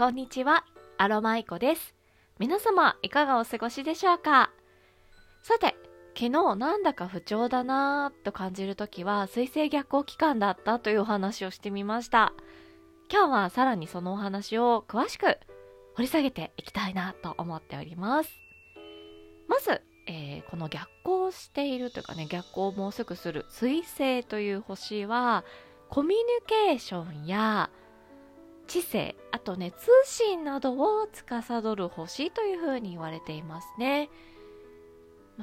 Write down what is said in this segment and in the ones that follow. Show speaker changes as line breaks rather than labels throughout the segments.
こんにちは、アロマイコです。皆様、いかがお過ごしでしょうか？さて、昨日なんだか不調だなぁと感じるときは水星逆行期間だったというお話をしてみました。今日はさらにそのお話を詳しく掘り下げていきたいなと思っております。まず、えー、この逆行しているというかね、逆行をもうすぐする水星という星はコミュニケーションや知性、あとね、通信などを司る星というふうに言われていますね。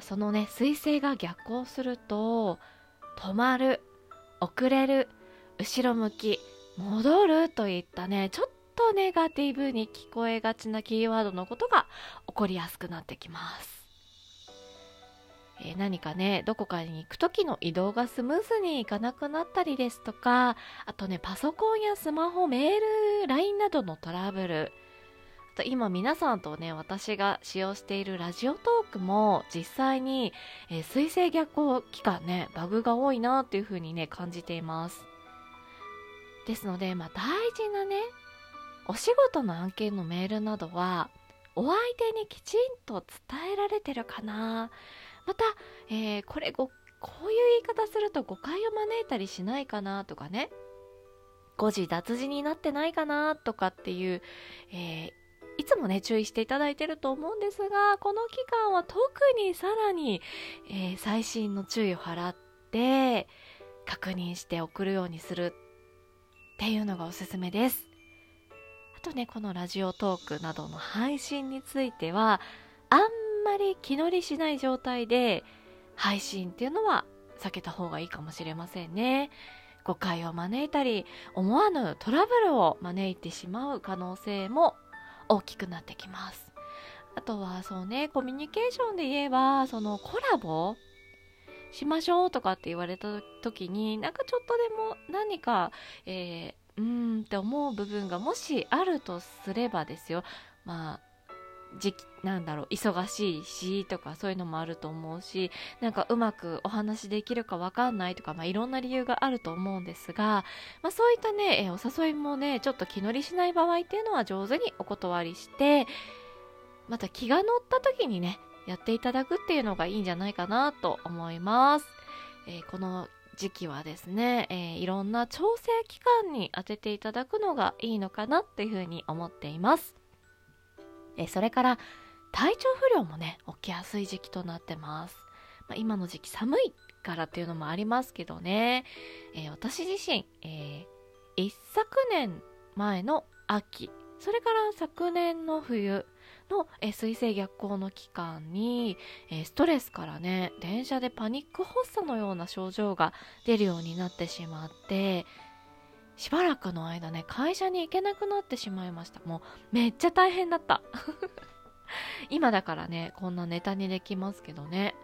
そのね彗星が逆行すると止まる遅れる後ろ向き戻るといったねちょっとネガティブに聞こえがちなキーワードのことが起こりやすくなってきます。えー、何かねどこかに行く時の移動がスムーズにいかなくなったりですとかあとねパソコンやスマホメール LINE などのトラブルあと今皆さんとね私が使用しているラジオトークも実際に、えー、水星逆行期間ねバグが多いなっていう風にね感じています。ですのでまあ大事なねお仕事の案件のメールなどはお相手にきちんと伝えられてるかな。また、えー、これごこういう言い方すると誤解を招いたりしないかなとかね誤字脱字になってないかなとかっていう、えー、いつもね、注意していただいてると思うんですが、この期間は特にさらに、えー、最新の注意を払って、確認して送るようにするっていうのがおすすめです。あとね、このラジオトークなどの配信については、あんまり気乗りしない状態で配信っていうのは避けた方がいいかもしれませんね。誤解を招いたり、思わぬトラブルを招いてしまう可能性も大きくなってきます。あとはそうね、コミュニケーションで言えば、そのコラボしましょうとかって言われた時に、なんかちょっとでも何か、えー、うーんって思う部分がもしあるとすればですよ。まあ、時期なんだろう忙しいしとかそういうのもあると思うしなんかうまくお話できるかわかんないとか、まあ、いろんな理由があると思うんですが、まあ、そういったね、えお誘いもねちょっと気乗りしない場合っていうのは上手にお断りしてまた気が乗った時にねやっていただくっていうのがいいんじゃないかなと思います。えー、この時期はですね、えー、いろんな調整期間に当てていただくのがいいのかなっていうふうに思っています。えそれから体調不良もね起きやすい時期となってます、まあ、今の時期寒いからっていうのもありますけどね、えー、私自身、えー、一昨年前の秋それから昨年の冬の、え、水星逆行の期間に、え、ストレスからね電車でパニック発作のような症状が出るようになってしまってしばらくの間ね会社に行けなくなってしまいました。もうめっちゃ大変だった。今だからねこんなネタにできますけどね。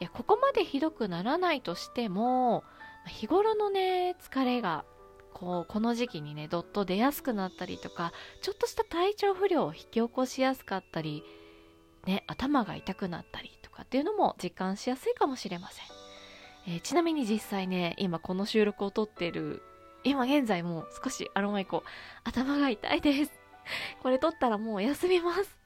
いやここまでひどくならないとしても日頃のね疲れがこうこの時期にねどっと出やすくなったりとかちょっとした体調不良を引き起こしやすかったりね頭が痛くなったりとかっていうのも実感しやすいかもしれません、えー、ちなみに実際ね今この収録を撮ってる今現在もう少しアロマイコ頭が痛いです。これ取ったらもう休みます。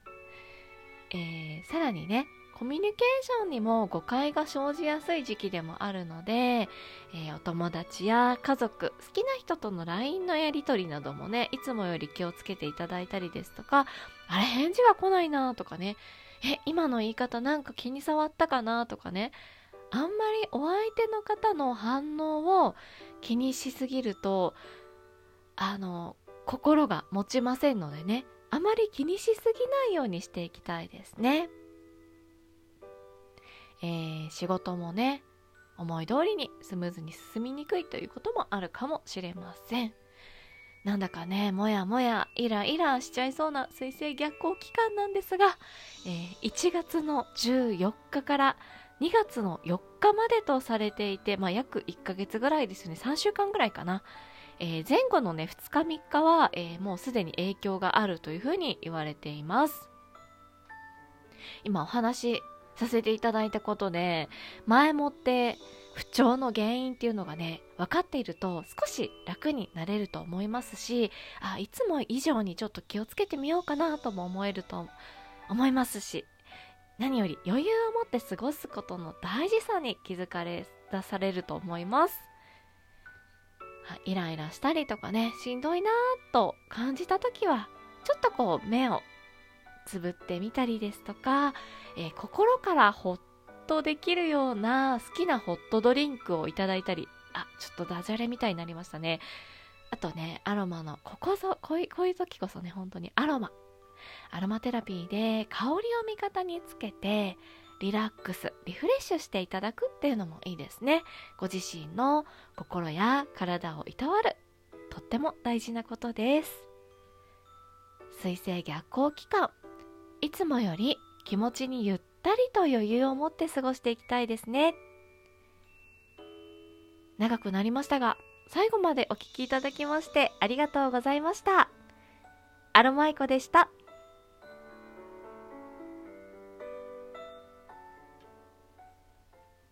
えー、さらにね、コミュニケーションにも誤解が生じやすい時期でもあるので、えー、お友達や家族、好きな人との LINE のやり取りなどもね、いつもより気をつけていただいたりですとか、あれ返事が来ないなとかね、え、今の言い方なんか気に障ったかなとかね、あんまりお相手の方の反応を気にしすぎるとあの心が持ちませんのでねあまり気にしすぎないようにしていきたいですね。えー、仕事もね思い通りにスムーズに進みにくいということもあるかもしれません。なんだかね、もやもや、イライラしちゃいそうな水星逆行期間なんですが、えー、1月の14日から2月の4日までとされていて、まあ、約1ヶ月ぐらいですよね。3週間ぐらいかな、えー、前後のね2日3日は、えー、もうすでに影響があるというふうに言われています。今お話しさせていただいたことで前もって不調の原因っていうのがね分かっていると少し楽になれると思いますしあいつも以上にちょっと気をつけてみようかなとも思えると思いますし何より余裕を持って過ごすことの大事さに気づかれ出されると思います。イライラしたりとかねしんどいなと感じた時はちょっとこう目をつぶってみたりですとか、えー、心からほっとできるような好きなホットドリンクをいただいたりあちょっとダジャレみたいになりましたね。あとねアロマのここぞこういこういう時こそね本当にアロマ。アロマテラピーで香りを味方につけてリラックスリフレッシュしていただくっていうのもいいですね。ご自身の心や体をいたわるとっても大事なことです。水星逆行期間。いつもより気持ちにゆったりと余裕を持って過ごしていきたいですね。長くなりましたが最後までお聴きいただきましてありがとうございました。アロマイコでした。